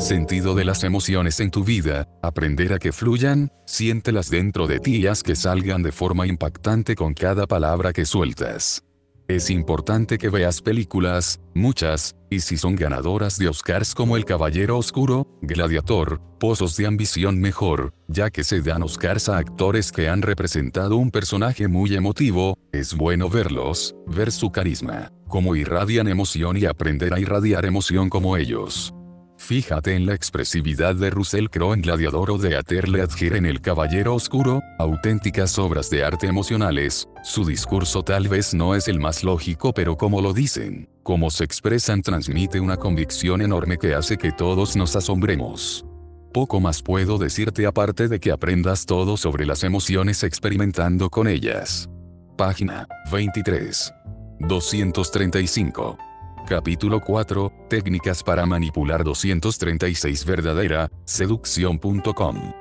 sentido de las emociones en tu vida, aprender a que fluyan, siéntelas dentro de ti y haz que salgan de forma impactante con cada palabra que sueltas. Es importante que veas películas, muchas, y si son ganadoras de Oscars como El Caballero Oscuro, Gladiator, Pozos de Ambición mejor, ya que se dan Oscars a actores que han representado un personaje muy emotivo, es bueno verlos, ver su carisma, cómo irradian emoción y aprender a irradiar emoción como ellos. Fíjate en la expresividad de Russell Crowe en Gladiador o de Aterle Adgir en El Caballero Oscuro, auténticas obras de arte emocionales, su discurso tal vez no es el más lógico pero como lo dicen, como se expresan transmite una convicción enorme que hace que todos nos asombremos. Poco más puedo decirte aparte de que aprendas todo sobre las emociones experimentando con ellas. Página 23. 235. Capítulo 4, Técnicas para manipular 236 verdadera, seducción.com.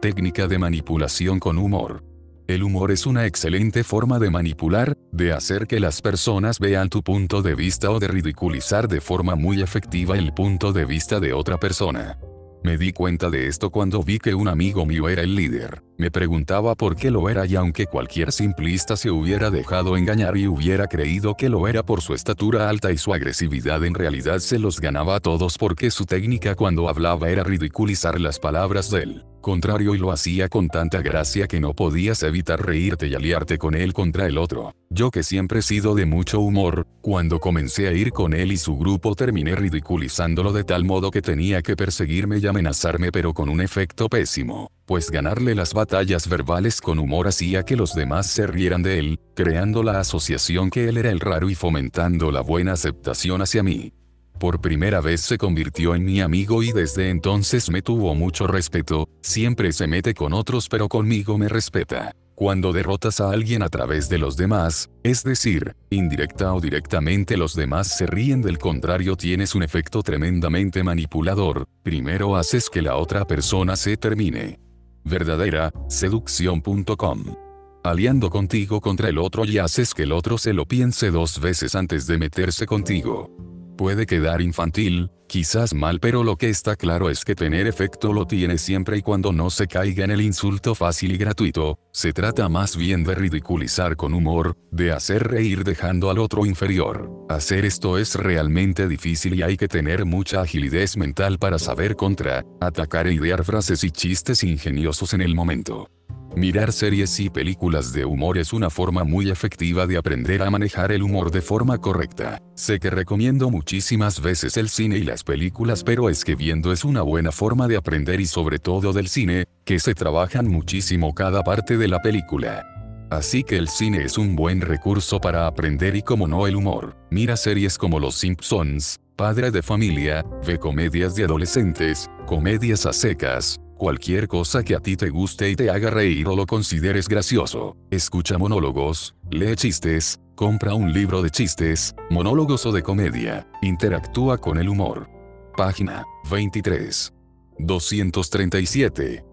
Técnica de manipulación con humor. El humor es una excelente forma de manipular, de hacer que las personas vean tu punto de vista o de ridiculizar de forma muy efectiva el punto de vista de otra persona. Me di cuenta de esto cuando vi que un amigo mío era el líder. Me preguntaba por qué lo era y aunque cualquier simplista se hubiera dejado engañar y hubiera creído que lo era por su estatura alta y su agresividad en realidad se los ganaba a todos porque su técnica cuando hablaba era ridiculizar las palabras de él contrario y lo hacía con tanta gracia que no podías evitar reírte y aliarte con él contra el otro. Yo que siempre he sido de mucho humor, cuando comencé a ir con él y su grupo terminé ridiculizándolo de tal modo que tenía que perseguirme y amenazarme pero con un efecto pésimo, pues ganarle las batallas verbales con humor hacía que los demás se rieran de él, creando la asociación que él era el raro y fomentando la buena aceptación hacia mí. Por primera vez se convirtió en mi amigo y desde entonces me tuvo mucho respeto, siempre se mete con otros pero conmigo me respeta. Cuando derrotas a alguien a través de los demás, es decir, indirecta o directamente los demás se ríen del contrario tienes un efecto tremendamente manipulador, primero haces que la otra persona se termine. Verdadera, seducción.com. Aliando contigo contra el otro y haces que el otro se lo piense dos veces antes de meterse contigo. Puede quedar infantil, quizás mal pero lo que está claro es que tener efecto lo tiene siempre y cuando no se caiga en el insulto fácil y gratuito, se trata más bien de ridiculizar con humor, de hacer reír dejando al otro inferior. Hacer esto es realmente difícil y hay que tener mucha agilidad mental para saber contra, atacar e idear frases y chistes ingeniosos en el momento. Mirar series y películas de humor es una forma muy efectiva de aprender a manejar el humor de forma correcta. Sé que recomiendo muchísimas veces el cine y las películas pero es que viendo es una buena forma de aprender y sobre todo del cine, que se trabajan muchísimo cada parte de la película. Así que el cine es un buen recurso para aprender y como no el humor. Mira series como Los Simpsons, Padre de Familia, ve comedias de adolescentes, comedias a secas, Cualquier cosa que a ti te guste y te haga reír o lo consideres gracioso. Escucha monólogos, lee chistes, compra un libro de chistes, monólogos o de comedia. Interactúa con el humor. Página 23. 237.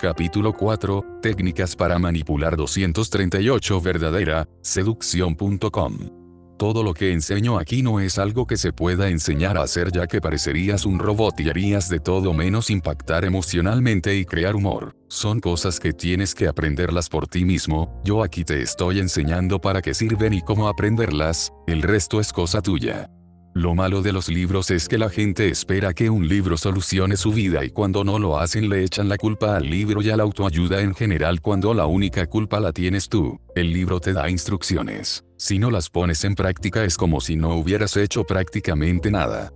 Capítulo 4. Técnicas para manipular 238 verdadera, seducción.com. Todo lo que enseño aquí no es algo que se pueda enseñar a hacer ya que parecerías un robot y harías de todo menos impactar emocionalmente y crear humor. Son cosas que tienes que aprenderlas por ti mismo, yo aquí te estoy enseñando para qué sirven y cómo aprenderlas, el resto es cosa tuya. Lo malo de los libros es que la gente espera que un libro solucione su vida y cuando no lo hacen le echan la culpa al libro y a la autoayuda en general cuando la única culpa la tienes tú. El libro te da instrucciones. Si no las pones en práctica es como si no hubieras hecho prácticamente nada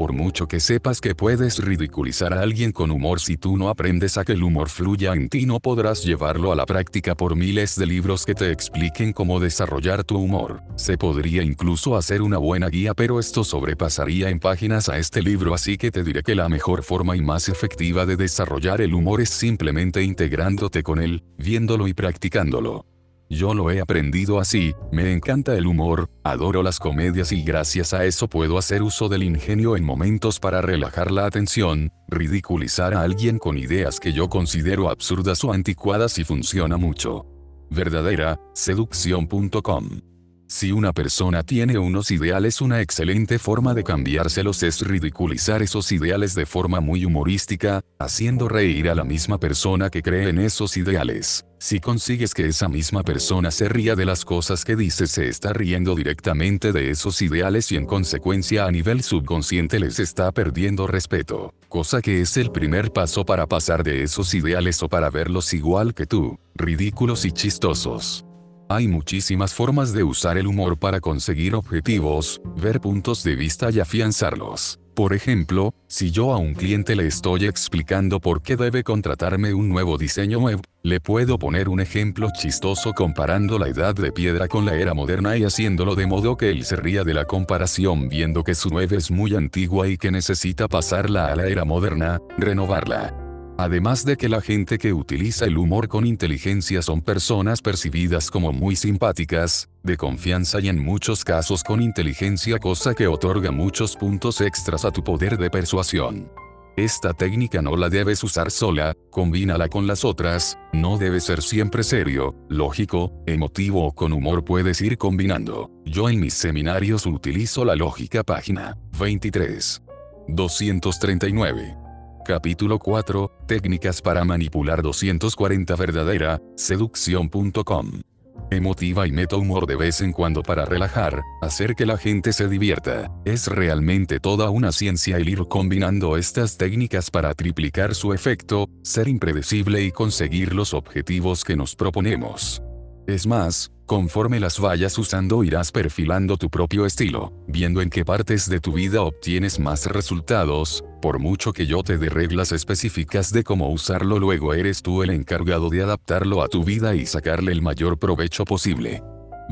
por mucho que sepas que puedes ridiculizar a alguien con humor si tú no aprendes a que el humor fluya en ti no podrás llevarlo a la práctica por miles de libros que te expliquen cómo desarrollar tu humor. Se podría incluso hacer una buena guía pero esto sobrepasaría en páginas a este libro así que te diré que la mejor forma y más efectiva de desarrollar el humor es simplemente integrándote con él, viéndolo y practicándolo. Yo lo he aprendido así, me encanta el humor, adoro las comedias y gracias a eso puedo hacer uso del ingenio en momentos para relajar la atención, ridiculizar a alguien con ideas que yo considero absurdas o anticuadas y funciona mucho. Verdadera, seducción.com Si una persona tiene unos ideales una excelente forma de cambiárselos es ridiculizar esos ideales de forma muy humorística, haciendo reír a la misma persona que cree en esos ideales. Si consigues que esa misma persona se ría de las cosas que dices se está riendo directamente de esos ideales y en consecuencia a nivel subconsciente les está perdiendo respeto, cosa que es el primer paso para pasar de esos ideales o para verlos igual que tú, ridículos y chistosos. Hay muchísimas formas de usar el humor para conseguir objetivos, ver puntos de vista y afianzarlos. Por ejemplo, si yo a un cliente le estoy explicando por qué debe contratarme un nuevo diseño web, le puedo poner un ejemplo chistoso comparando la edad de piedra con la era moderna y haciéndolo de modo que él se ría de la comparación viendo que su web es muy antigua y que necesita pasarla a la era moderna, renovarla. Además de que la gente que utiliza el humor con inteligencia son personas percibidas como muy simpáticas, de confianza y en muchos casos con inteligencia cosa que otorga muchos puntos extras a tu poder de persuasión. Esta técnica no la debes usar sola, combínala con las otras, no debe ser siempre serio, lógico, emotivo o con humor puedes ir combinando. Yo en mis seminarios utilizo la lógica página 23. 239. Capítulo 4, Técnicas para manipular 240 verdadera, seducción.com. Emotiva y meta humor de vez en cuando para relajar, hacer que la gente se divierta. Es realmente toda una ciencia el ir combinando estas técnicas para triplicar su efecto, ser impredecible y conseguir los objetivos que nos proponemos. Es más, Conforme las vayas usando irás perfilando tu propio estilo, viendo en qué partes de tu vida obtienes más resultados, por mucho que yo te dé reglas específicas de cómo usarlo luego eres tú el encargado de adaptarlo a tu vida y sacarle el mayor provecho posible.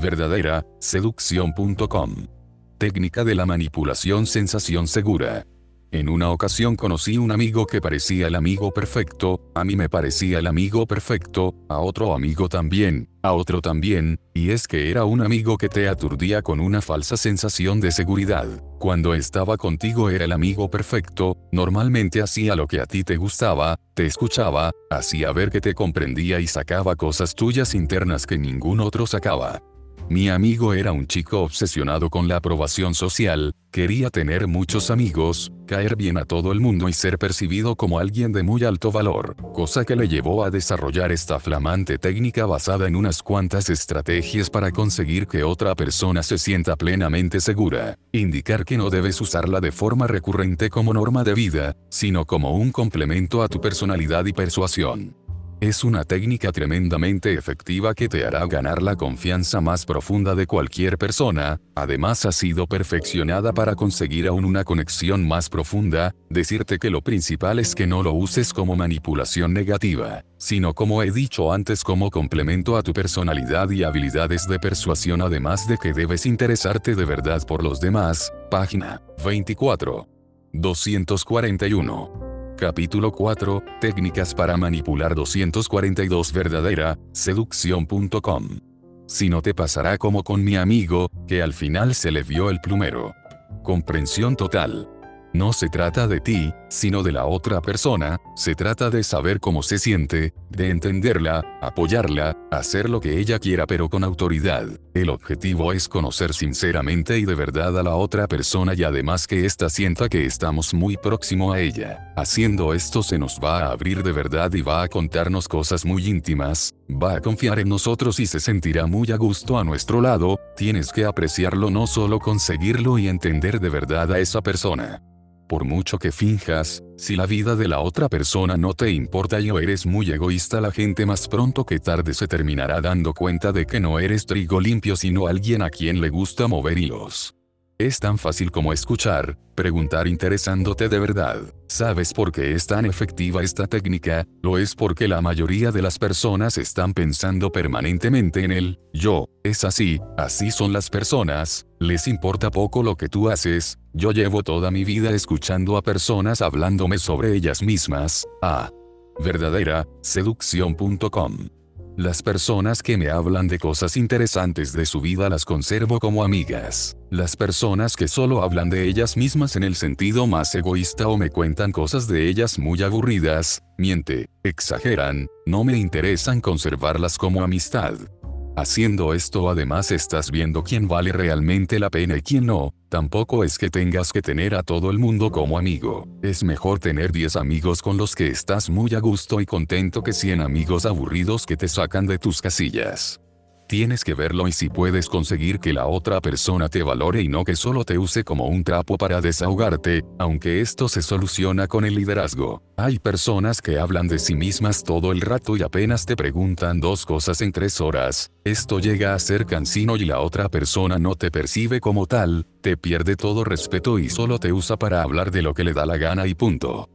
Verdadera, seducción.com. Técnica de la manipulación sensación segura. En una ocasión conocí un amigo que parecía el amigo perfecto, a mí me parecía el amigo perfecto, a otro amigo también, a otro también, y es que era un amigo que te aturdía con una falsa sensación de seguridad. Cuando estaba contigo era el amigo perfecto, normalmente hacía lo que a ti te gustaba, te escuchaba, hacía ver que te comprendía y sacaba cosas tuyas internas que ningún otro sacaba. Mi amigo era un chico obsesionado con la aprobación social, quería tener muchos amigos, caer bien a todo el mundo y ser percibido como alguien de muy alto valor, cosa que le llevó a desarrollar esta flamante técnica basada en unas cuantas estrategias para conseguir que otra persona se sienta plenamente segura, indicar que no debes usarla de forma recurrente como norma de vida, sino como un complemento a tu personalidad y persuasión. Es una técnica tremendamente efectiva que te hará ganar la confianza más profunda de cualquier persona, además ha sido perfeccionada para conseguir aún una conexión más profunda, decirte que lo principal es que no lo uses como manipulación negativa, sino como he dicho antes como complemento a tu personalidad y habilidades de persuasión además de que debes interesarte de verdad por los demás, página 24. 241. Capítulo 4, Técnicas para manipular 242 verdadera, seducción.com. Si no te pasará como con mi amigo, que al final se le vio el plumero. Comprensión total. No se trata de ti, sino de la otra persona, se trata de saber cómo se siente, de entenderla, apoyarla, hacer lo que ella quiera pero con autoridad. El objetivo es conocer sinceramente y de verdad a la otra persona y además que ésta sienta que estamos muy próximo a ella. Haciendo esto se nos va a abrir de verdad y va a contarnos cosas muy íntimas, va a confiar en nosotros y se sentirá muy a gusto a nuestro lado, tienes que apreciarlo no solo conseguirlo y entender de verdad a esa persona. Por mucho que finjas, si la vida de la otra persona no te importa y o eres muy egoísta, la gente más pronto que tarde se terminará dando cuenta de que no eres trigo limpio sino alguien a quien le gusta mover hilos. Es tan fácil como escuchar, preguntar interesándote de verdad. ¿Sabes por qué es tan efectiva esta técnica? Lo es porque la mayoría de las personas están pensando permanentemente en el yo. Es así, así son las personas, les importa poco lo que tú haces, yo llevo toda mi vida escuchando a personas hablándome sobre ellas mismas. A. Verdadera, seducción.com. Las personas que me hablan de cosas interesantes de su vida las conservo como amigas. Las personas que solo hablan de ellas mismas en el sentido más egoísta o me cuentan cosas de ellas muy aburridas, miente, exageran, no me interesan conservarlas como amistad. Haciendo esto además estás viendo quién vale realmente la pena y quién no, tampoco es que tengas que tener a todo el mundo como amigo, es mejor tener 10 amigos con los que estás muy a gusto y contento que 100 amigos aburridos que te sacan de tus casillas. Tienes que verlo y si puedes conseguir que la otra persona te valore y no que solo te use como un trapo para desahogarte, aunque esto se soluciona con el liderazgo. Hay personas que hablan de sí mismas todo el rato y apenas te preguntan dos cosas en tres horas. Esto llega a ser cansino y la otra persona no te percibe como tal, te pierde todo respeto y solo te usa para hablar de lo que le da la gana y punto.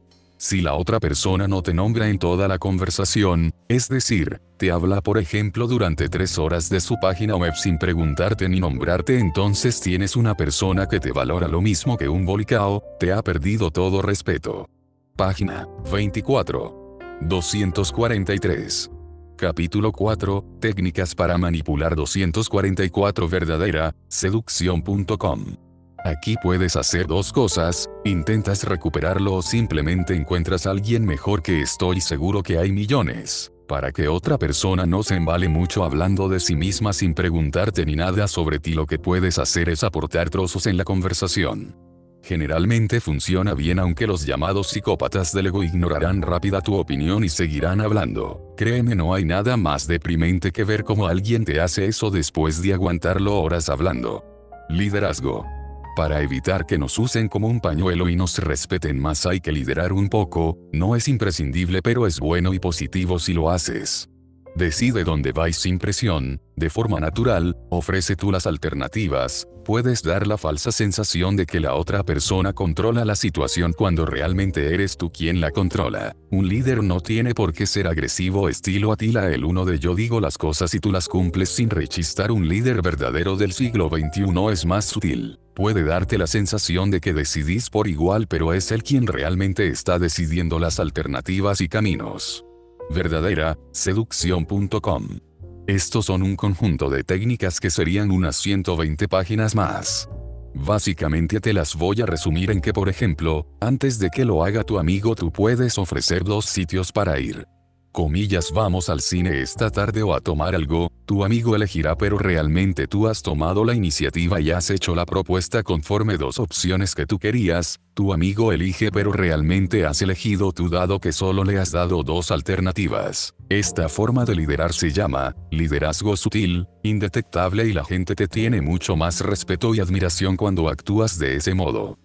Si la otra persona no te nombra en toda la conversación, es decir, te habla por ejemplo durante tres horas de su página web sin preguntarte ni nombrarte entonces tienes una persona que te valora lo mismo que un bolicao, te ha perdido todo respeto. Página 24. 243. Capítulo 4. Técnicas para manipular 244 verdadera, seducción.com. Aquí puedes hacer dos cosas, intentas recuperarlo o simplemente encuentras a alguien mejor que estoy seguro que hay millones. Para que otra persona no se embale mucho hablando de sí misma sin preguntarte ni nada sobre ti lo que puedes hacer es aportar trozos en la conversación. Generalmente funciona bien aunque los llamados psicópatas del ego ignorarán rápida tu opinión y seguirán hablando. Créeme no hay nada más deprimente que ver cómo alguien te hace eso después de aguantarlo horas hablando. Liderazgo. Para evitar que nos usen como un pañuelo y nos respeten más hay que liderar un poco, no es imprescindible pero es bueno y positivo si lo haces. Decide dónde vais sin presión, de forma natural, ofrece tú las alternativas, puedes dar la falsa sensación de que la otra persona controla la situación cuando realmente eres tú quien la controla. Un líder no tiene por qué ser agresivo estilo Atila el uno de yo digo las cosas y tú las cumples sin rechistar. Un líder verdadero del siglo XXI es más sutil. Puede darte la sensación de que decidís por igual pero es él quien realmente está decidiendo las alternativas y caminos verdadera, seducción.com. Estos son un conjunto de técnicas que serían unas 120 páginas más. Básicamente te las voy a resumir en que por ejemplo, antes de que lo haga tu amigo tú puedes ofrecer dos sitios para ir comillas vamos al cine esta tarde o a tomar algo, tu amigo elegirá pero realmente tú has tomado la iniciativa y has hecho la propuesta conforme dos opciones que tú querías, tu amigo elige pero realmente has elegido tú dado que solo le has dado dos alternativas. Esta forma de liderar se llama, liderazgo sutil, indetectable y la gente te tiene mucho más respeto y admiración cuando actúas de ese modo.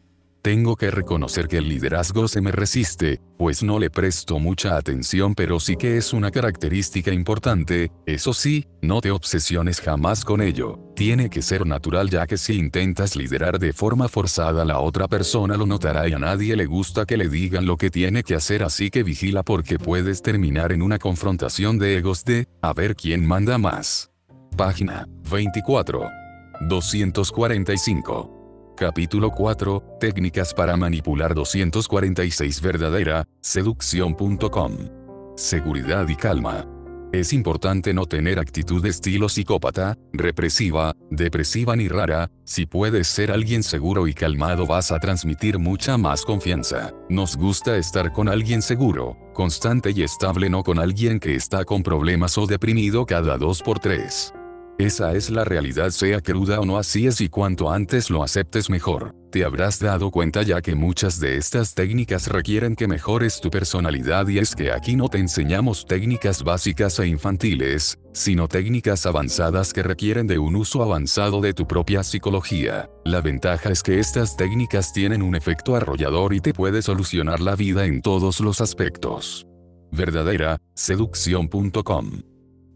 Tengo que reconocer que el liderazgo se me resiste, pues no le presto mucha atención pero sí que es una característica importante, eso sí, no te obsesiones jamás con ello, tiene que ser natural ya que si intentas liderar de forma forzada la otra persona lo notará y a nadie le gusta que le digan lo que tiene que hacer así que vigila porque puedes terminar en una confrontación de egos de, a ver quién manda más. Página 24. 245. Capítulo 4, Técnicas para manipular 246 verdadera, seducción.com. Seguridad y calma. Es importante no tener actitud de estilo psicópata, represiva, depresiva ni rara, si puedes ser alguien seguro y calmado vas a transmitir mucha más confianza. Nos gusta estar con alguien seguro, constante y estable no con alguien que está con problemas o deprimido cada dos por tres. Esa es la realidad sea cruda o no así es y cuanto antes lo aceptes mejor. Te habrás dado cuenta ya que muchas de estas técnicas requieren que mejores tu personalidad y es que aquí no te enseñamos técnicas básicas e infantiles, sino técnicas avanzadas que requieren de un uso avanzado de tu propia psicología. La ventaja es que estas técnicas tienen un efecto arrollador y te puede solucionar la vida en todos los aspectos. Verdadera, seducción.com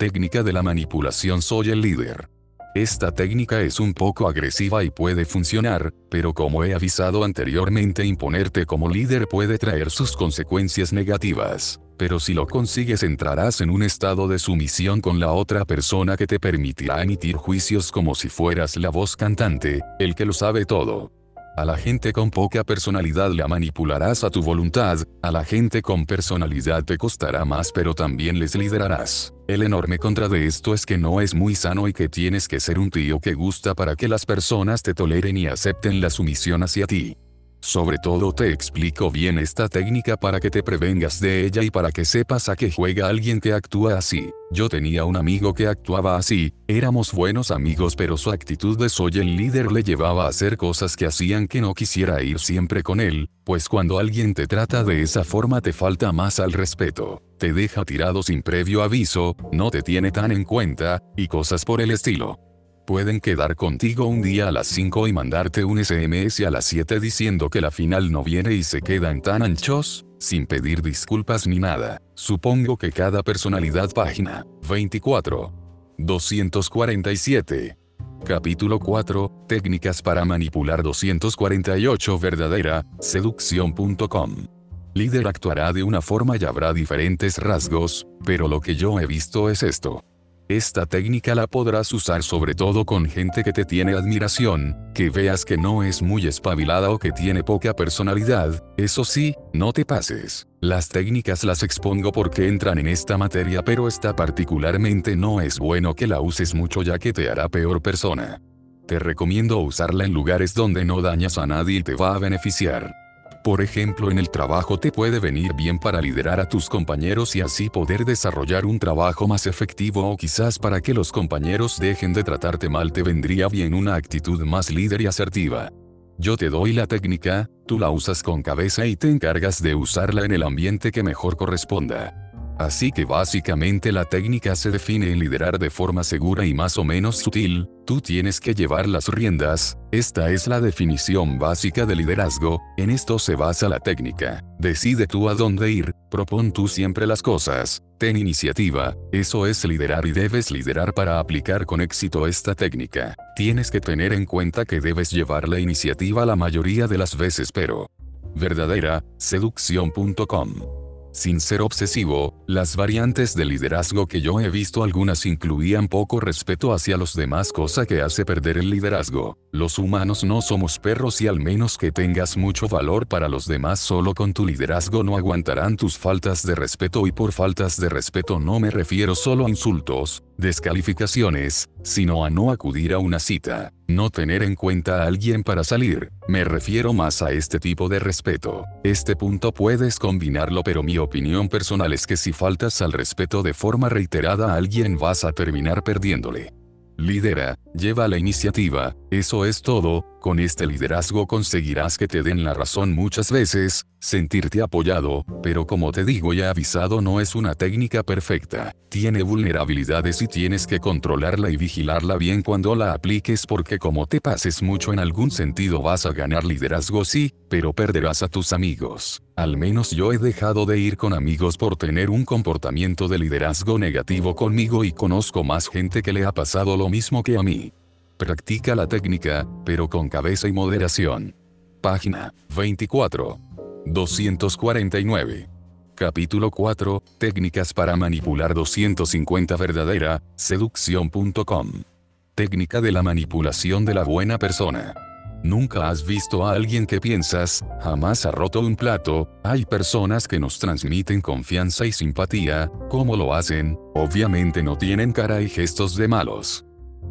técnica de la manipulación soy el líder. Esta técnica es un poco agresiva y puede funcionar, pero como he avisado anteriormente imponerte como líder puede traer sus consecuencias negativas. Pero si lo consigues entrarás en un estado de sumisión con la otra persona que te permitirá emitir juicios como si fueras la voz cantante, el que lo sabe todo. A la gente con poca personalidad la manipularás a tu voluntad, a la gente con personalidad te costará más pero también les liderarás. El enorme contra de esto es que no es muy sano y que tienes que ser un tío que gusta para que las personas te toleren y acepten la sumisión hacia ti. Sobre todo te explico bien esta técnica para que te prevengas de ella y para que sepas a qué juega alguien que actúa así. Yo tenía un amigo que actuaba así, éramos buenos amigos pero su actitud de soy el líder le llevaba a hacer cosas que hacían que no quisiera ir siempre con él, pues cuando alguien te trata de esa forma te falta más al respeto, te deja tirado sin previo aviso, no te tiene tan en cuenta, y cosas por el estilo. Pueden quedar contigo un día a las 5 y mandarte un SMS a las 7 diciendo que la final no viene y se quedan tan anchos, sin pedir disculpas ni nada. Supongo que cada personalidad página 24. 247. Capítulo 4. Técnicas para manipular 248 verdadera, seducción.com. Líder actuará de una forma y habrá diferentes rasgos, pero lo que yo he visto es esto. Esta técnica la podrás usar sobre todo con gente que te tiene admiración, que veas que no es muy espabilada o que tiene poca personalidad, eso sí, no te pases. Las técnicas las expongo porque entran en esta materia pero esta particularmente no es bueno que la uses mucho ya que te hará peor persona. Te recomiendo usarla en lugares donde no dañas a nadie y te va a beneficiar. Por ejemplo, en el trabajo te puede venir bien para liderar a tus compañeros y así poder desarrollar un trabajo más efectivo o quizás para que los compañeros dejen de tratarte mal te vendría bien una actitud más líder y asertiva. Yo te doy la técnica, tú la usas con cabeza y te encargas de usarla en el ambiente que mejor corresponda. Así que básicamente la técnica se define en liderar de forma segura y más o menos sutil, tú tienes que llevar las riendas, esta es la definición básica de liderazgo, en esto se basa la técnica. Decide tú a dónde ir, propon tú siempre las cosas, ten iniciativa, eso es liderar y debes liderar para aplicar con éxito esta técnica. Tienes que tener en cuenta que debes llevar la iniciativa la mayoría de las veces pero verdadera, seducción.com sin ser obsesivo, las variantes de liderazgo que yo he visto algunas incluían poco respeto hacia los demás cosa que hace perder el liderazgo. Los humanos no somos perros y al menos que tengas mucho valor para los demás solo con tu liderazgo no aguantarán tus faltas de respeto y por faltas de respeto no me refiero solo a insultos, descalificaciones, sino a no acudir a una cita, no tener en cuenta a alguien para salir, me refiero más a este tipo de respeto. Este punto puedes combinarlo pero mi opinión personal es que si faltas al respeto de forma reiterada a alguien vas a terminar perdiéndole. Lidera, lleva la iniciativa, eso es todo, con este liderazgo conseguirás que te den la razón muchas veces, sentirte apoyado, pero como te digo ya avisado no es una técnica perfecta, tiene vulnerabilidades y tienes que controlarla y vigilarla bien cuando la apliques porque como te pases mucho en algún sentido vas a ganar liderazgo sí, pero perderás a tus amigos. Al menos yo he dejado de ir con amigos por tener un comportamiento de liderazgo negativo conmigo y conozco más gente que le ha pasado lo mismo que a mí. Practica la técnica, pero con cabeza y moderación. Página 24. 249. Capítulo 4. Técnicas para manipular 250 verdadera, seducción.com. Técnica de la manipulación de la buena persona. Nunca has visto a alguien que piensas, jamás ha roto un plato, hay personas que nos transmiten confianza y simpatía, ¿cómo lo hacen? Obviamente no tienen cara y gestos de malos.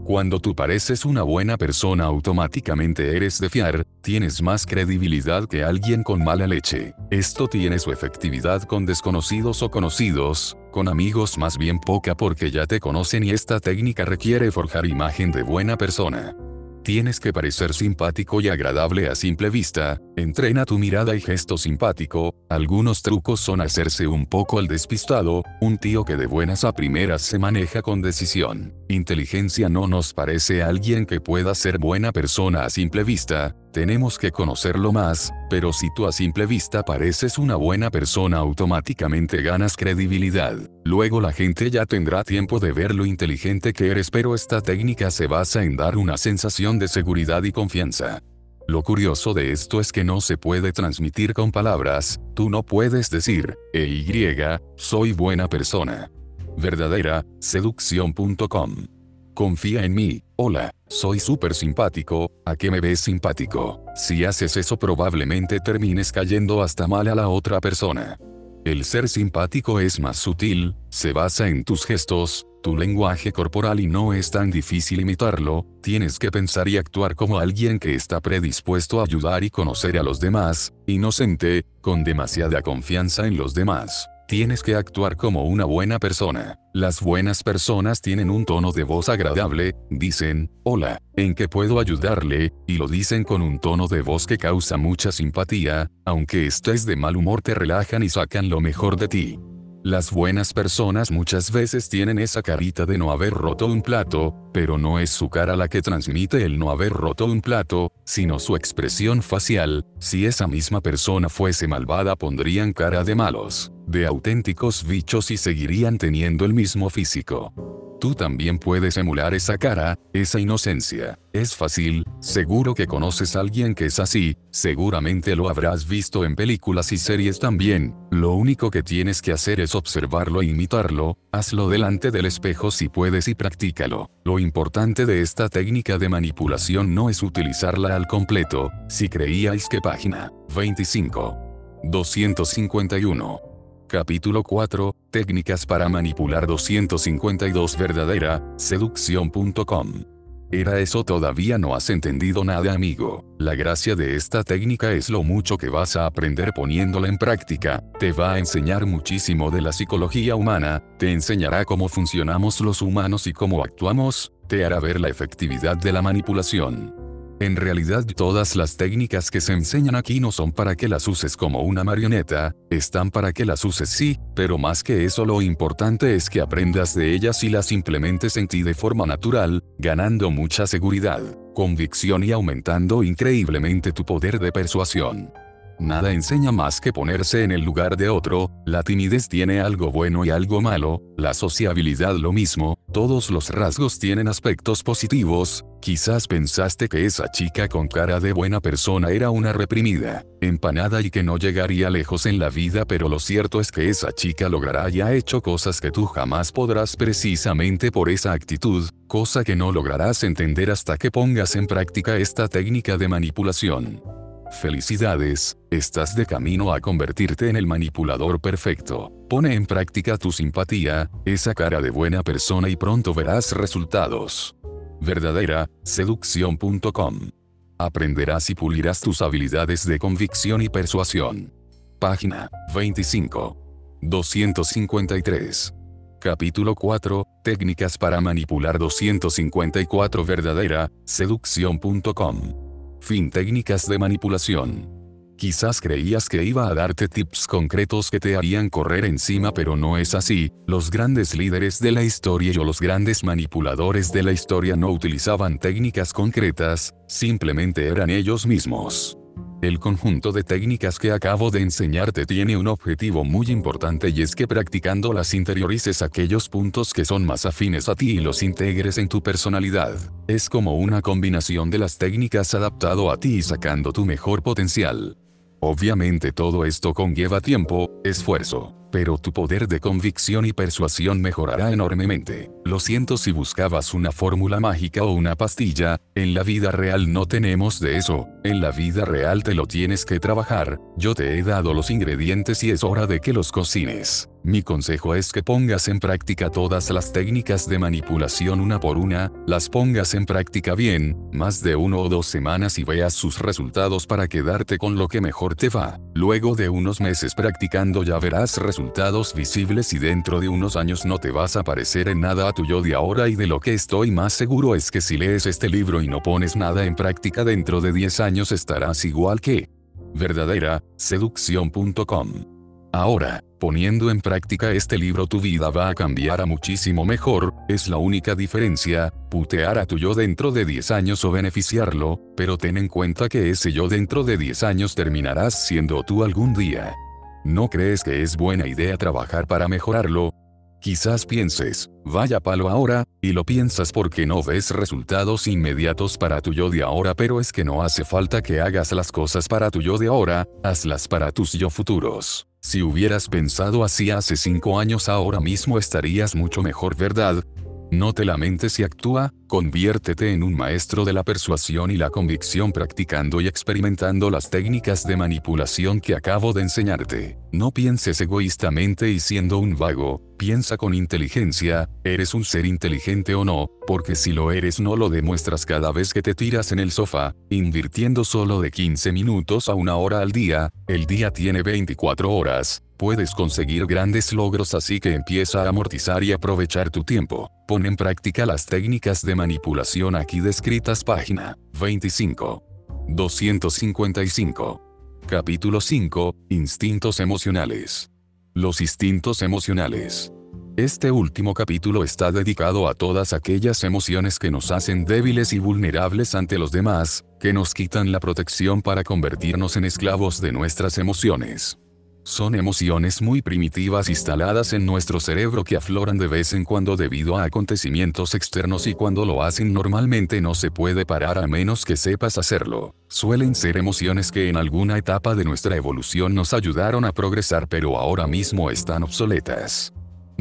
Cuando tú pareces una buena persona automáticamente eres de fiar, tienes más credibilidad que alguien con mala leche. Esto tiene su efectividad con desconocidos o conocidos, con amigos más bien poca porque ya te conocen y esta técnica requiere forjar imagen de buena persona. Tienes que parecer simpático y agradable a simple vista, entrena tu mirada y gesto simpático, algunos trucos son hacerse un poco el despistado, un tío que de buenas a primeras se maneja con decisión. Inteligencia no nos parece alguien que pueda ser buena persona a simple vista, tenemos que conocerlo más, pero si tú a simple vista pareces una buena persona automáticamente ganas credibilidad. Luego la gente ya tendrá tiempo de ver lo inteligente que eres pero esta técnica se basa en dar una sensación de seguridad y confianza. Lo curioso de esto es que no se puede transmitir con palabras, tú no puedes decir, y soy buena persona. Verdadera, seducción.com. Confía en mí, hola, soy súper simpático, ¿a qué me ves simpático? Si haces eso probablemente termines cayendo hasta mal a la otra persona. El ser simpático es más sutil, se basa en tus gestos, tu lenguaje corporal y no es tan difícil imitarlo, tienes que pensar y actuar como alguien que está predispuesto a ayudar y conocer a los demás, inocente, con demasiada confianza en los demás. Tienes que actuar como una buena persona. Las buenas personas tienen un tono de voz agradable, dicen, hola, ¿en qué puedo ayudarle? Y lo dicen con un tono de voz que causa mucha simpatía, aunque estés de mal humor te relajan y sacan lo mejor de ti. Las buenas personas muchas veces tienen esa carita de no haber roto un plato, pero no es su cara la que transmite el no haber roto un plato, sino su expresión facial, si esa misma persona fuese malvada pondrían cara de malos, de auténticos bichos y seguirían teniendo el mismo físico. Tú también puedes emular esa cara, esa inocencia. Es fácil, seguro que conoces a alguien que es así, seguramente lo habrás visto en películas y series también. Lo único que tienes que hacer es observarlo e imitarlo, hazlo delante del espejo si puedes y practícalo. Lo importante de esta técnica de manipulación no es utilizarla al completo, si creíais que página 25. 251 Capítulo 4, Técnicas para manipular 252 verdadera, seducción.com. Era eso todavía no has entendido nada amigo. La gracia de esta técnica es lo mucho que vas a aprender poniéndola en práctica, te va a enseñar muchísimo de la psicología humana, te enseñará cómo funcionamos los humanos y cómo actuamos, te hará ver la efectividad de la manipulación. En realidad todas las técnicas que se enseñan aquí no son para que las uses como una marioneta, están para que las uses sí, pero más que eso lo importante es que aprendas de ellas y las implementes en ti de forma natural, ganando mucha seguridad, convicción y aumentando increíblemente tu poder de persuasión. Nada enseña más que ponerse en el lugar de otro, la timidez tiene algo bueno y algo malo, la sociabilidad lo mismo, todos los rasgos tienen aspectos positivos, quizás pensaste que esa chica con cara de buena persona era una reprimida, empanada y que no llegaría lejos en la vida pero lo cierto es que esa chica logrará y ha hecho cosas que tú jamás podrás precisamente por esa actitud, cosa que no lograrás entender hasta que pongas en práctica esta técnica de manipulación. Felicidades, estás de camino a convertirte en el manipulador perfecto. Pone en práctica tu simpatía, esa cara de buena persona y pronto verás resultados. Verdadera, seducción.com. Aprenderás y pulirás tus habilidades de convicción y persuasión. Página 25. 253. Capítulo 4, Técnicas para manipular 254 Verdadera, seducción.com. Fin técnicas de manipulación. Quizás creías que iba a darte tips concretos que te harían correr encima pero no es así, los grandes líderes de la historia o los grandes manipuladores de la historia no utilizaban técnicas concretas, simplemente eran ellos mismos. El conjunto de técnicas que acabo de enseñarte tiene un objetivo muy importante y es que practicándolas interiorices aquellos puntos que son más afines a ti y los integres en tu personalidad. Es como una combinación de las técnicas adaptado a ti y sacando tu mejor potencial. Obviamente todo esto conlleva tiempo, esfuerzo pero tu poder de convicción y persuasión mejorará enormemente. Lo siento si buscabas una fórmula mágica o una pastilla, en la vida real no tenemos de eso, en la vida real te lo tienes que trabajar, yo te he dado los ingredientes y es hora de que los cocines. Mi consejo es que pongas en práctica todas las técnicas de manipulación una por una, las pongas en práctica bien, más de uno o dos semanas y veas sus resultados para quedarte con lo que mejor te va. Luego de unos meses practicando ya verás resultados visibles y dentro de unos años no te vas a parecer en nada a tu yo de ahora y de lo que estoy más seguro es que si lees este libro y no pones nada en práctica dentro de 10 años estarás igual que verdadera, seducción.com. Ahora, poniendo en práctica este libro tu vida va a cambiar a muchísimo mejor, es la única diferencia, putear a tu yo dentro de 10 años o beneficiarlo, pero ten en cuenta que ese yo dentro de 10 años terminarás siendo tú algún día. ¿No crees que es buena idea trabajar para mejorarlo? Quizás pienses, vaya palo ahora, y lo piensas porque no ves resultados inmediatos para tu yo de ahora, pero es que no hace falta que hagas las cosas para tu yo de ahora, hazlas para tus yo futuros. Si hubieras pensado así hace cinco años ahora mismo estarías mucho mejor, ¿verdad? No te lamentes y actúa, conviértete en un maestro de la persuasión y la convicción practicando y experimentando las técnicas de manipulación que acabo de enseñarte. No pienses egoístamente y siendo un vago, piensa con inteligencia, ¿eres un ser inteligente o no? Porque si lo eres no lo demuestras cada vez que te tiras en el sofá, invirtiendo solo de 15 minutos a una hora al día, el día tiene 24 horas, puedes conseguir grandes logros así que empieza a amortizar y aprovechar tu tiempo. Pon en práctica las técnicas de manipulación aquí descritas página 25. 255. Capítulo 5. Instintos emocionales. Los instintos emocionales. Este último capítulo está dedicado a todas aquellas emociones que nos hacen débiles y vulnerables ante los demás, que nos quitan la protección para convertirnos en esclavos de nuestras emociones. Son emociones muy primitivas instaladas en nuestro cerebro que afloran de vez en cuando debido a acontecimientos externos y cuando lo hacen normalmente no se puede parar a menos que sepas hacerlo. Suelen ser emociones que en alguna etapa de nuestra evolución nos ayudaron a progresar pero ahora mismo están obsoletas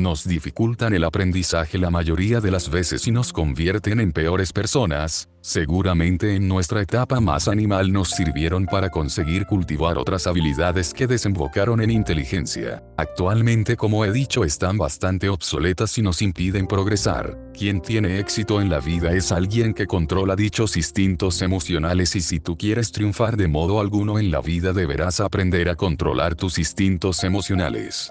nos dificultan el aprendizaje la mayoría de las veces y nos convierten en peores personas, seguramente en nuestra etapa más animal nos sirvieron para conseguir cultivar otras habilidades que desembocaron en inteligencia. Actualmente como he dicho están bastante obsoletas y nos impiden progresar. Quien tiene éxito en la vida es alguien que controla dichos instintos emocionales y si tú quieres triunfar de modo alguno en la vida deberás aprender a controlar tus instintos emocionales.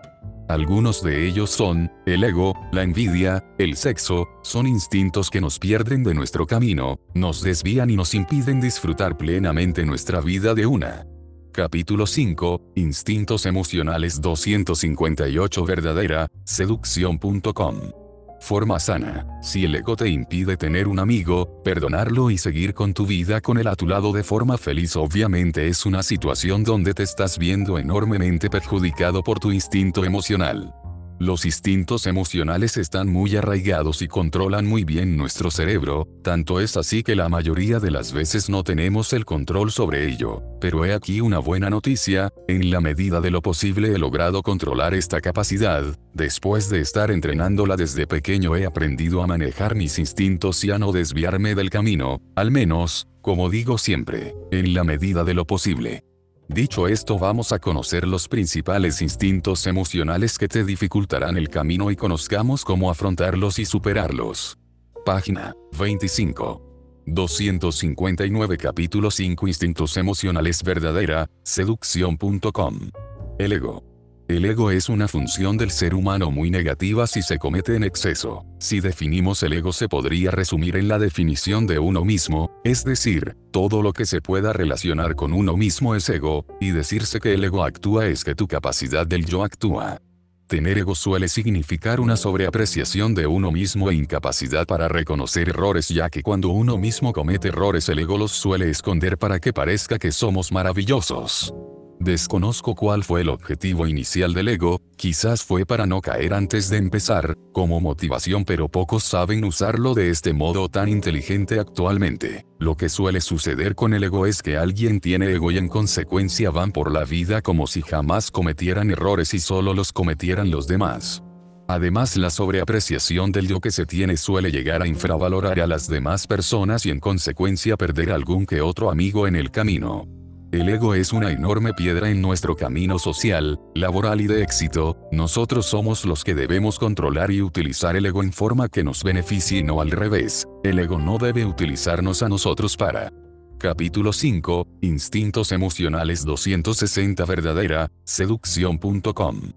Algunos de ellos son, el ego, la envidia, el sexo, son instintos que nos pierden de nuestro camino, nos desvían y nos impiden disfrutar plenamente nuestra vida de una. Capítulo 5, Instintos Emocionales 258 Verdadera, seducción.com Forma sana. Si el ego te impide tener un amigo, perdonarlo y seguir con tu vida con él a tu lado de forma feliz obviamente es una situación donde te estás viendo enormemente perjudicado por tu instinto emocional. Los instintos emocionales están muy arraigados y controlan muy bien nuestro cerebro, tanto es así que la mayoría de las veces no tenemos el control sobre ello. Pero he aquí una buena noticia, en la medida de lo posible he logrado controlar esta capacidad, después de estar entrenándola desde pequeño he aprendido a manejar mis instintos y a no desviarme del camino, al menos, como digo siempre, en la medida de lo posible. Dicho esto vamos a conocer los principales instintos emocionales que te dificultarán el camino y conozcamos cómo afrontarlos y superarlos. Página 25. 259 Capítulo 5 Instintos emocionales verdadera, seducción.com. El ego. El ego es una función del ser humano muy negativa si se comete en exceso. Si definimos el ego se podría resumir en la definición de uno mismo, es decir, todo lo que se pueda relacionar con uno mismo es ego, y decirse que el ego actúa es que tu capacidad del yo actúa. Tener ego suele significar una sobreapreciación de uno mismo e incapacidad para reconocer errores ya que cuando uno mismo comete errores el ego los suele esconder para que parezca que somos maravillosos. Desconozco cuál fue el objetivo inicial del ego, quizás fue para no caer antes de empezar, como motivación pero pocos saben usarlo de este modo tan inteligente actualmente. Lo que suele suceder con el ego es que alguien tiene ego y en consecuencia van por la vida como si jamás cometieran errores y solo los cometieran los demás. Además la sobreapreciación del yo que se tiene suele llegar a infravalorar a las demás personas y en consecuencia perder algún que otro amigo en el camino. El ego es una enorme piedra en nuestro camino social, laboral y de éxito, nosotros somos los que debemos controlar y utilizar el ego en forma que nos beneficie y no al revés, el ego no debe utilizarnos a nosotros para. Capítulo 5, Instintos Emocionales 260 Verdadera, seducción.com.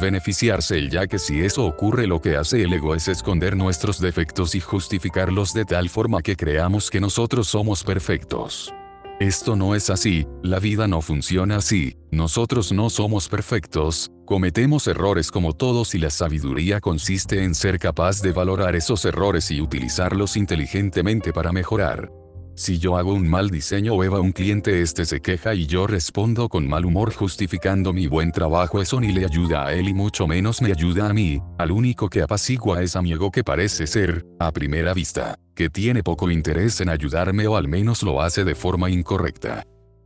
Beneficiarse ya que si eso ocurre lo que hace el ego es esconder nuestros defectos y justificarlos de tal forma que creamos que nosotros somos perfectos. Esto no es así, la vida no funciona así, nosotros no somos perfectos, cometemos errores como todos y la sabiduría consiste en ser capaz de valorar esos errores y utilizarlos inteligentemente para mejorar. Si yo hago un mal diseño o eva un cliente este se queja y yo respondo con mal humor justificando mi buen trabajo. Eso ni le ayuda a él y mucho menos me ayuda a mí, al único que apacigua es a mi ego que parece ser, a primera vista, que tiene poco interés en ayudarme o al menos lo hace de forma incorrecta.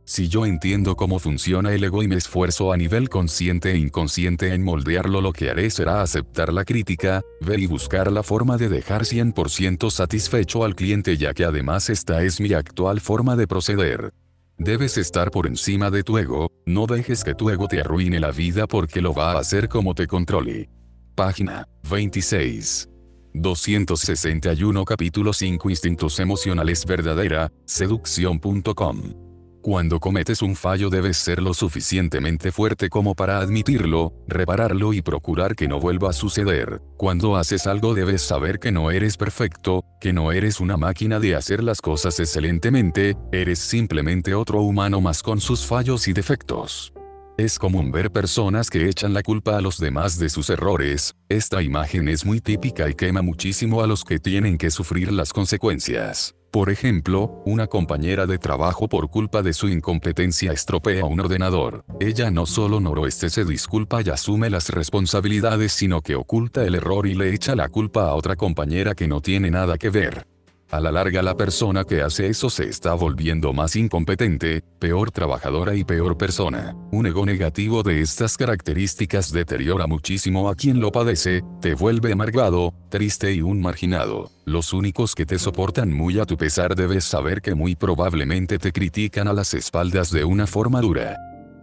Si yo entiendo cómo funciona el ego y me esfuerzo a nivel consciente e inconsciente en moldearlo, lo que haré será aceptar la crítica, ver y buscar la forma de dejar 100% satisfecho al cliente ya que además esta es mi actual forma de proceder. Debes estar por encima de tu ego, no dejes que tu ego te arruine la vida porque lo va a hacer como te controle. Página 26. 261 capítulo 5 Instintos emocionales verdadera, seducción.com cuando cometes un fallo debes ser lo suficientemente fuerte como para admitirlo, repararlo y procurar que no vuelva a suceder. Cuando haces algo debes saber que no eres perfecto, que no eres una máquina de hacer las cosas excelentemente, eres simplemente otro humano más con sus fallos y defectos. Es común ver personas que echan la culpa a los demás de sus errores, esta imagen es muy típica y quema muchísimo a los que tienen que sufrir las consecuencias. Por ejemplo, una compañera de trabajo por culpa de su incompetencia estropea un ordenador. Ella no solo noroeste se disculpa y asume las responsabilidades sino que oculta el error y le echa la culpa a otra compañera que no tiene nada que ver. A la larga la persona que hace eso se está volviendo más incompetente, peor trabajadora y peor persona. Un ego negativo de estas características deteriora muchísimo a quien lo padece, te vuelve amargado, triste y un marginado. Los únicos que te soportan muy a tu pesar debes saber que muy probablemente te critican a las espaldas de una forma dura.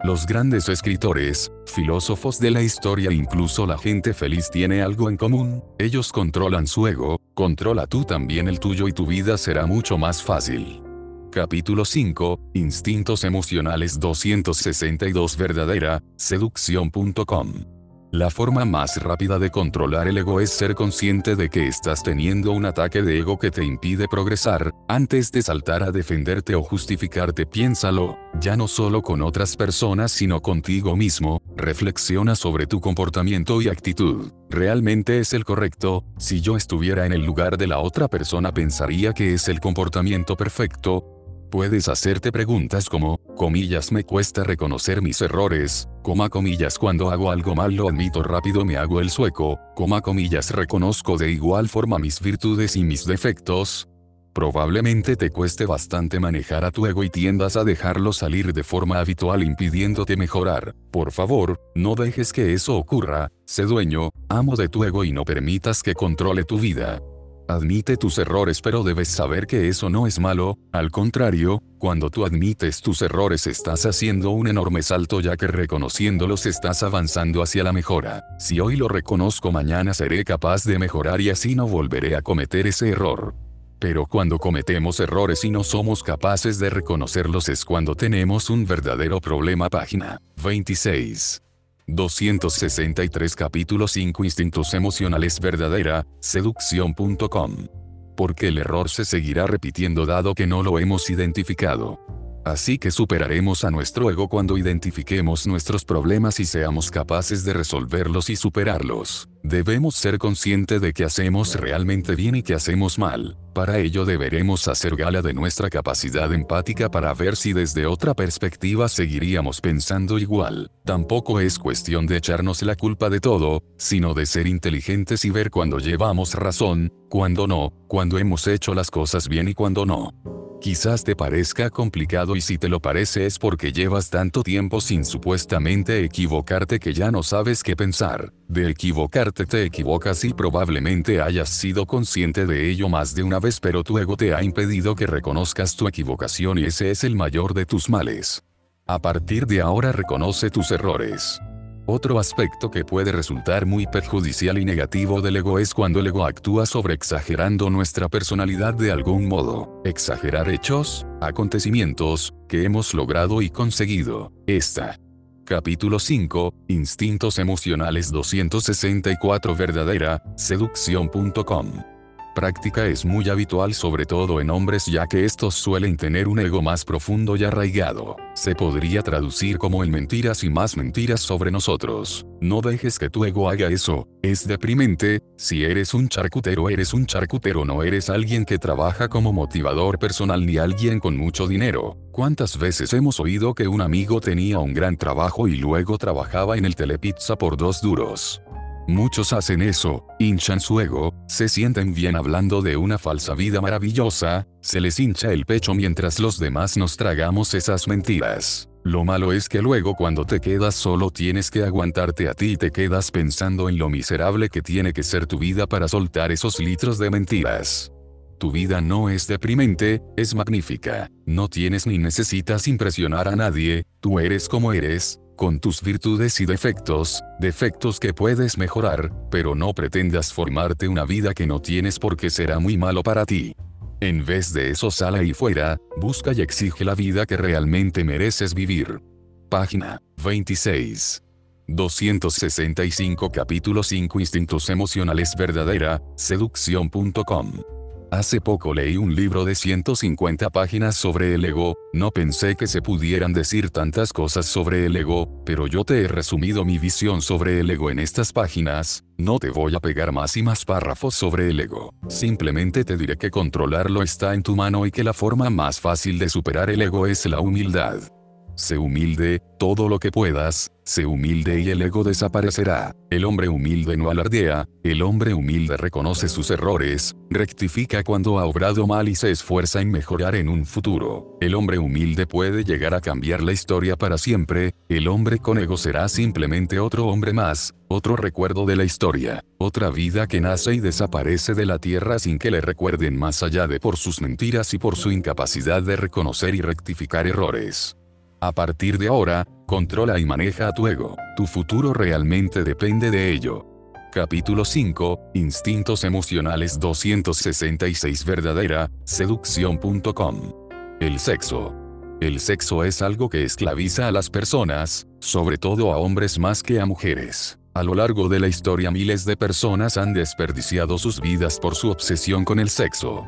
Los grandes escritores, filósofos de la historia incluso la gente feliz tiene algo en común, ellos controlan su ego, controla tú también el tuyo y tu vida será mucho más fácil. Capítulo 5, Instintos Emocionales 262 Verdadera, seducción.com la forma más rápida de controlar el ego es ser consciente de que estás teniendo un ataque de ego que te impide progresar, antes de saltar a defenderte o justificarte piénsalo, ya no solo con otras personas sino contigo mismo, reflexiona sobre tu comportamiento y actitud. ¿Realmente es el correcto? Si yo estuviera en el lugar de la otra persona pensaría que es el comportamiento perfecto, Puedes hacerte preguntas como, comillas me cuesta reconocer mis errores, coma comillas cuando hago algo mal lo admito rápido me hago el sueco, coma comillas reconozco de igual forma mis virtudes y mis defectos. Probablemente te cueste bastante manejar a tu ego y tiendas a dejarlo salir de forma habitual impidiéndote mejorar. Por favor, no dejes que eso ocurra, sé dueño, amo de tu ego y no permitas que controle tu vida. Admite tus errores pero debes saber que eso no es malo, al contrario, cuando tú admites tus errores estás haciendo un enorme salto ya que reconociéndolos estás avanzando hacia la mejora. Si hoy lo reconozco mañana seré capaz de mejorar y así no volveré a cometer ese error. Pero cuando cometemos errores y no somos capaces de reconocerlos es cuando tenemos un verdadero problema. Página 26. 263 capítulo 5 Instintos emocionales verdadera, seducción.com. Porque el error se seguirá repitiendo dado que no lo hemos identificado. Así que superaremos a nuestro ego cuando identifiquemos nuestros problemas y seamos capaces de resolverlos y superarlos. Debemos ser conscientes de que hacemos realmente bien y que hacemos mal. Para ello deberemos hacer gala de nuestra capacidad empática para ver si desde otra perspectiva seguiríamos pensando igual. Tampoco es cuestión de echarnos la culpa de todo, sino de ser inteligentes y ver cuando llevamos razón, cuando no, cuando hemos hecho las cosas bien y cuando no. Quizás te parezca complicado y si te lo parece es porque llevas tanto tiempo sin supuestamente equivocarte que ya no sabes qué pensar. De equivocarte te equivocas y probablemente hayas sido consciente de ello más de una vez pero tu ego te ha impedido que reconozcas tu equivocación y ese es el mayor de tus males. A partir de ahora reconoce tus errores. Otro aspecto que puede resultar muy perjudicial y negativo del ego es cuando el ego actúa sobre exagerando nuestra personalidad de algún modo. Exagerar hechos, acontecimientos, que hemos logrado y conseguido. Esta. Capítulo 5, Instintos Emocionales 264 Verdadera, seducción.com práctica es muy habitual sobre todo en hombres ya que estos suelen tener un ego más profundo y arraigado. Se podría traducir como el mentiras y más mentiras sobre nosotros. No dejes que tu ego haga eso, es deprimente, si eres un charcutero eres un charcutero no eres alguien que trabaja como motivador personal ni alguien con mucho dinero. ¿Cuántas veces hemos oído que un amigo tenía un gran trabajo y luego trabajaba en el telepizza por dos duros? Muchos hacen eso, hinchan su ego, se sienten bien hablando de una falsa vida maravillosa, se les hincha el pecho mientras los demás nos tragamos esas mentiras. Lo malo es que luego cuando te quedas solo tienes que aguantarte a ti y te quedas pensando en lo miserable que tiene que ser tu vida para soltar esos litros de mentiras. Tu vida no es deprimente, es magnífica. No tienes ni necesitas impresionar a nadie, tú eres como eres, con tus virtudes y defectos, defectos que puedes mejorar, pero no pretendas formarte una vida que no tienes porque será muy malo para ti. En vez de eso sale ahí fuera, busca y exige la vida que realmente mereces vivir. Página 26. 265 capítulo 5 Instintos emocionales verdadera, seducción.com Hace poco leí un libro de 150 páginas sobre el ego, no pensé que se pudieran decir tantas cosas sobre el ego, pero yo te he resumido mi visión sobre el ego en estas páginas, no te voy a pegar más y más párrafos sobre el ego, simplemente te diré que controlarlo está en tu mano y que la forma más fácil de superar el ego es la humildad. Sé humilde, todo lo que puedas, sé humilde y el ego desaparecerá. El hombre humilde no alardea, el hombre humilde reconoce sus errores, rectifica cuando ha obrado mal y se esfuerza en mejorar en un futuro. El hombre humilde puede llegar a cambiar la historia para siempre, el hombre con ego será simplemente otro hombre más, otro recuerdo de la historia, otra vida que nace y desaparece de la tierra sin que le recuerden más allá de por sus mentiras y por su incapacidad de reconocer y rectificar errores. A partir de ahora, controla y maneja a tu ego. Tu futuro realmente depende de ello. Capítulo 5, Instintos Emocionales 266 Verdadera, seducción.com. El sexo. El sexo es algo que esclaviza a las personas, sobre todo a hombres más que a mujeres. A lo largo de la historia miles de personas han desperdiciado sus vidas por su obsesión con el sexo.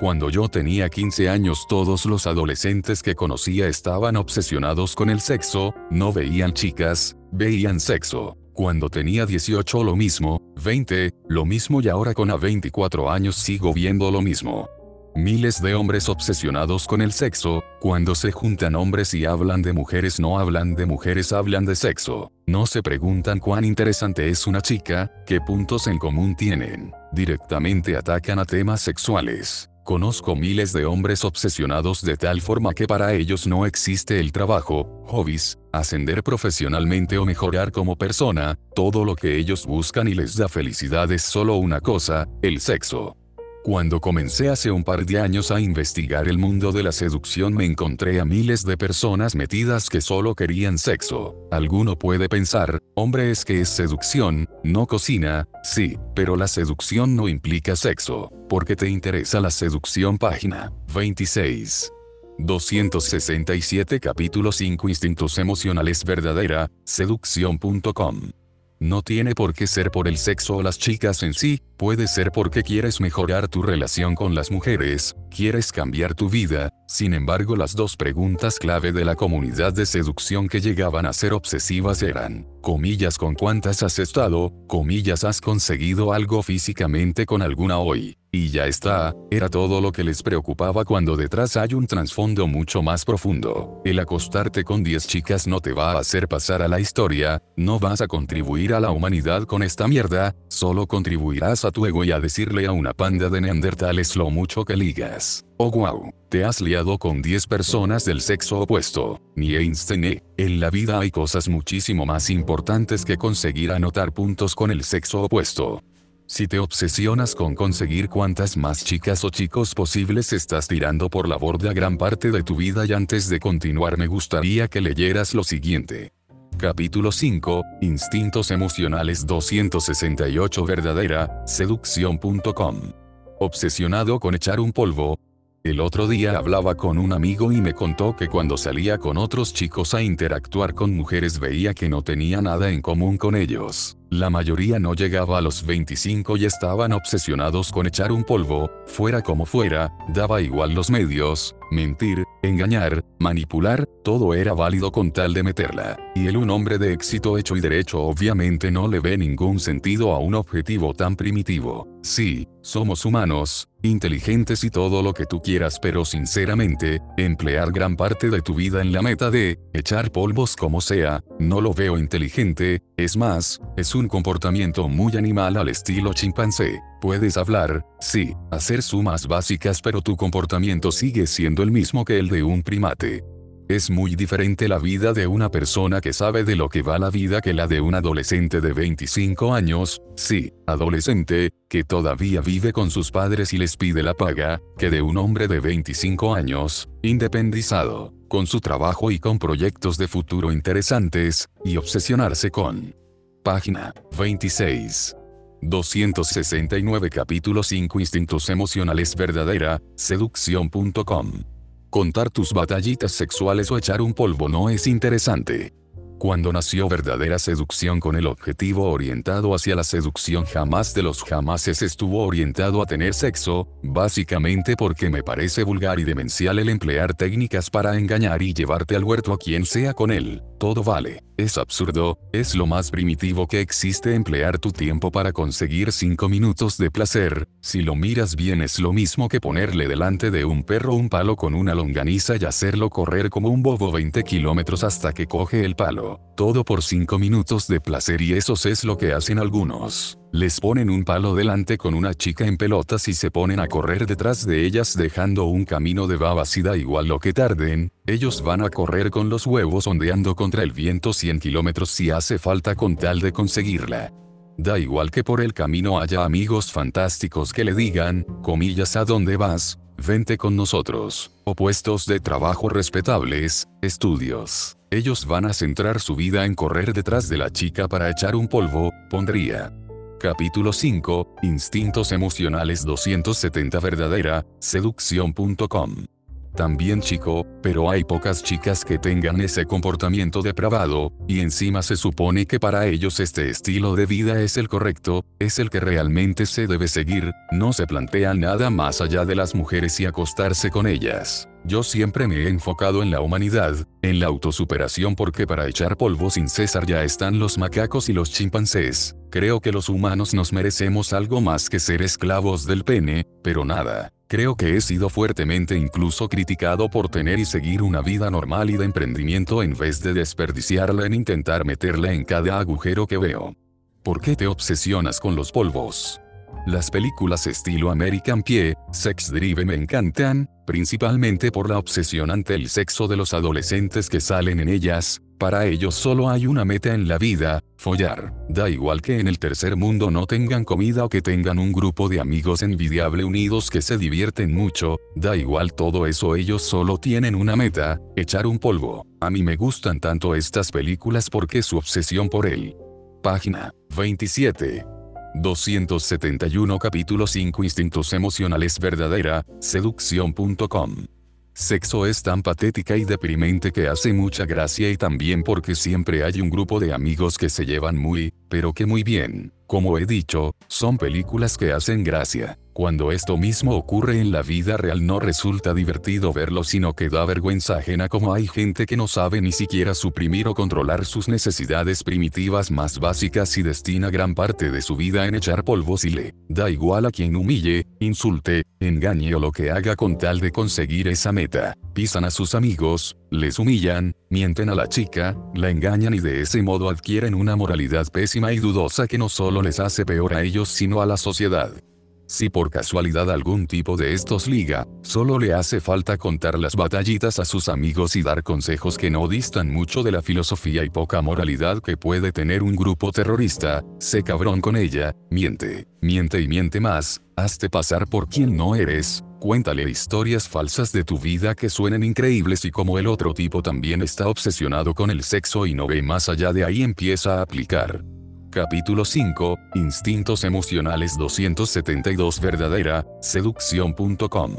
Cuando yo tenía 15 años todos los adolescentes que conocía estaban obsesionados con el sexo, no veían chicas, veían sexo. Cuando tenía 18 lo mismo, 20, lo mismo y ahora con a 24 años sigo viendo lo mismo. Miles de hombres obsesionados con el sexo, cuando se juntan hombres y hablan de mujeres no hablan de mujeres hablan de sexo. No se preguntan cuán interesante es una chica, qué puntos en común tienen. Directamente atacan a temas sexuales. Conozco miles de hombres obsesionados de tal forma que para ellos no existe el trabajo, hobbies, ascender profesionalmente o mejorar como persona, todo lo que ellos buscan y les da felicidad es solo una cosa, el sexo. Cuando comencé hace un par de años a investigar el mundo de la seducción me encontré a miles de personas metidas que solo querían sexo. Alguno puede pensar, hombre es que es seducción, no cocina, sí, pero la seducción no implica sexo. Porque te interesa la seducción página 26. 267 capítulo 5 Instintos emocionales verdadera, seducción.com. No tiene por qué ser por el sexo o las chicas en sí, puede ser porque quieres mejorar tu relación con las mujeres, quieres cambiar tu vida, sin embargo las dos preguntas clave de la comunidad de seducción que llegaban a ser obsesivas eran, comillas con cuántas has estado, comillas has conseguido algo físicamente con alguna hoy, y ya está, era todo lo que les preocupaba cuando detrás hay un trasfondo mucho más profundo. El acostarte con 10 chicas no te va a hacer pasar a la historia, no vas a contribuir a la humanidad con esta mierda, solo contribuirás a tu ego y a decirle a una panda de neandertales lo mucho que ligas. Oh wow, te has liado con 10 personas del sexo opuesto. Ni Einstein, en la vida hay cosas muchísimo más importantes que conseguir anotar puntos con el sexo opuesto. Si te obsesionas con conseguir cuantas más chicas o chicos posibles estás tirando por la borda gran parte de tu vida y antes de continuar me gustaría que leyeras lo siguiente. Capítulo 5, Instintos Emocionales 268 Verdadera, seducción.com. Obsesionado con echar un polvo, el otro día hablaba con un amigo y me contó que cuando salía con otros chicos a interactuar con mujeres veía que no tenía nada en común con ellos. La mayoría no llegaba a los 25 y estaban obsesionados con echar un polvo, fuera como fuera, daba igual los medios, mentir, engañar, manipular, todo era válido con tal de meterla. Y él un hombre de éxito hecho y derecho obviamente no le ve ningún sentido a un objetivo tan primitivo. Sí, somos humanos, inteligentes y todo lo que tú quieras, pero sinceramente, emplear gran parte de tu vida en la meta de echar polvos como sea, no lo veo inteligente, es más, es un comportamiento muy animal al estilo chimpancé. Puedes hablar, sí, hacer sumas básicas, pero tu comportamiento sigue siendo el mismo que el de un primate. Es muy diferente la vida de una persona que sabe de lo que va la vida que la de un adolescente de 25 años, sí, adolescente, que todavía vive con sus padres y les pide la paga, que de un hombre de 25 años, independizado, con su trabajo y con proyectos de futuro interesantes, y obsesionarse con. Página 26. 269 capítulo 5 Instintos emocionales verdadera, seducción.com Contar tus batallitas sexuales o echar un polvo no es interesante. Cuando nació verdadera seducción con el objetivo orientado hacia la seducción. Jamás de los jamases estuvo orientado a tener sexo, básicamente porque me parece vulgar y demencial el emplear técnicas para engañar y llevarte al huerto a quien sea con él, todo vale. Es absurdo, es lo más primitivo que existe emplear tu tiempo para conseguir 5 minutos de placer, si lo miras bien es lo mismo que ponerle delante de un perro un palo con una longaniza y hacerlo correr como un bobo 20 kilómetros hasta que coge el palo, todo por 5 minutos de placer y eso es lo que hacen algunos. Les ponen un palo delante con una chica en pelotas y se ponen a correr detrás de ellas dejando un camino de babas y da igual lo que tarden, ellos van a correr con los huevos ondeando contra el viento 100 kilómetros si hace falta con tal de conseguirla. Da igual que por el camino haya amigos fantásticos que le digan, comillas a dónde vas, vente con nosotros, o puestos de trabajo respetables, estudios. Ellos van a centrar su vida en correr detrás de la chica para echar un polvo, pondría. Capítulo 5, Instintos Emocionales 270 Verdadera, seducción.com. También chico, pero hay pocas chicas que tengan ese comportamiento depravado, y encima se supone que para ellos este estilo de vida es el correcto, es el que realmente se debe seguir, no se plantea nada más allá de las mujeres y acostarse con ellas. Yo siempre me he enfocado en la humanidad, en la autosuperación porque para echar polvo sin cesar ya están los macacos y los chimpancés. Creo que los humanos nos merecemos algo más que ser esclavos del pene, pero nada. Creo que he sido fuertemente incluso criticado por tener y seguir una vida normal y de emprendimiento en vez de desperdiciarla en intentar meterla en cada agujero que veo. ¿Por qué te obsesionas con los polvos? Las películas estilo American Pie, Sex Drive me encantan, principalmente por la obsesión ante el sexo de los adolescentes que salen en ellas, para ellos solo hay una meta en la vida, follar. Da igual que en el tercer mundo no tengan comida o que tengan un grupo de amigos envidiable unidos que se divierten mucho, da igual todo eso ellos solo tienen una meta, echar un polvo. A mí me gustan tanto estas películas porque su obsesión por él. Página 27. 271 capítulo 5 Instintos emocionales verdadera, seducción.com. Sexo es tan patética y deprimente que hace mucha gracia y también porque siempre hay un grupo de amigos que se llevan muy, pero que muy bien. Como he dicho, son películas que hacen gracia. Cuando esto mismo ocurre en la vida real no resulta divertido verlo sino que da vergüenza ajena como hay gente que no sabe ni siquiera suprimir o controlar sus necesidades primitivas más básicas y destina gran parte de su vida en echar polvos y le da igual a quien humille, insulte, engañe o lo que haga con tal de conseguir esa meta. Pisan a sus amigos, les humillan, mienten a la chica, la engañan y de ese modo adquieren una moralidad pésima y dudosa que no solo les hace peor a ellos sino a la sociedad. Si por casualidad algún tipo de estos liga, solo le hace falta contar las batallitas a sus amigos y dar consejos que no distan mucho de la filosofía y poca moralidad que puede tener un grupo terrorista, sé cabrón con ella, miente, miente y miente más, hazte pasar por quien no eres, cuéntale historias falsas de tu vida que suenen increíbles y como el otro tipo también está obsesionado con el sexo y no ve más allá de ahí empieza a aplicar. Capítulo 5, Instintos Emocionales 272 Verdadera, seducción.com.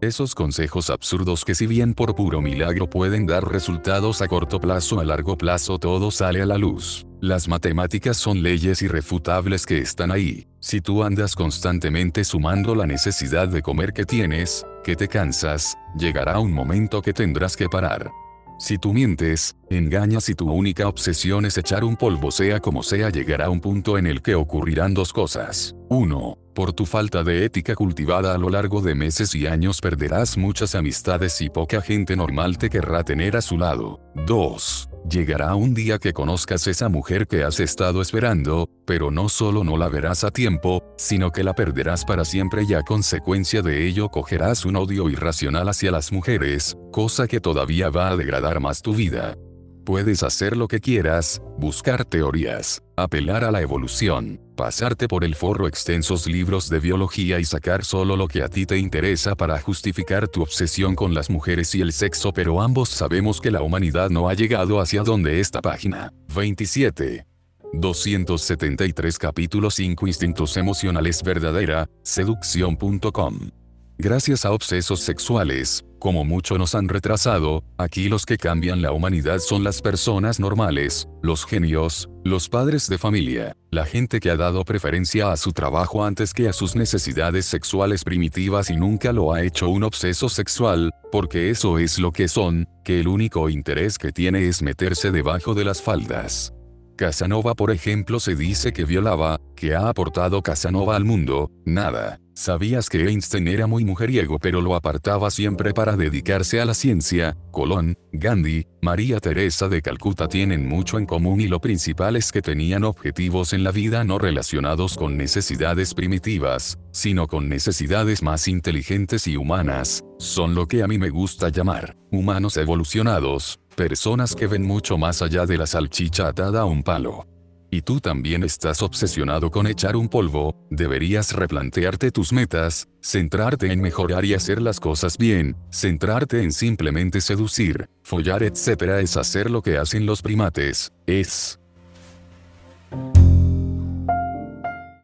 Esos consejos absurdos que si bien por puro milagro pueden dar resultados a corto plazo a largo plazo todo sale a la luz. Las matemáticas son leyes irrefutables que están ahí. Si tú andas constantemente sumando la necesidad de comer que tienes, que te cansas, llegará un momento que tendrás que parar. Si tú mientes, engañas y tu única obsesión es echar un polvo sea como sea llegará un punto en el que ocurrirán dos cosas. 1. Por tu falta de ética cultivada a lo largo de meses y años perderás muchas amistades y poca gente normal te querrá tener a su lado. 2. Llegará un día que conozcas esa mujer que has estado esperando, pero no solo no la verás a tiempo, sino que la perderás para siempre y a consecuencia de ello cogerás un odio irracional hacia las mujeres, cosa que todavía va a degradar más tu vida. Puedes hacer lo que quieras, buscar teorías, apelar a la evolución, pasarte por el forro extensos libros de biología y sacar solo lo que a ti te interesa para justificar tu obsesión con las mujeres y el sexo, pero ambos sabemos que la humanidad no ha llegado hacia donde esta página. 27. 273 capítulo 5 Instintos emocionales verdadera, seducción.com Gracias a obsesos sexuales, como mucho nos han retrasado, aquí los que cambian la humanidad son las personas normales, los genios, los padres de familia, la gente que ha dado preferencia a su trabajo antes que a sus necesidades sexuales primitivas y nunca lo ha hecho un obseso sexual, porque eso es lo que son, que el único interés que tiene es meterse debajo de las faldas. Casanova por ejemplo se dice que violaba, que ha aportado Casanova al mundo, nada. Sabías que Einstein era muy mujeriego pero lo apartaba siempre para dedicarse a la ciencia, Colón, Gandhi, María Teresa de Calcuta tienen mucho en común y lo principal es que tenían objetivos en la vida no relacionados con necesidades primitivas, sino con necesidades más inteligentes y humanas, son lo que a mí me gusta llamar, humanos evolucionados, Personas que ven mucho más allá de la salchicha atada a un palo. Y tú también estás obsesionado con echar un polvo, deberías replantearte tus metas, centrarte en mejorar y hacer las cosas bien, centrarte en simplemente seducir, follar etc. es hacer lo que hacen los primates, es...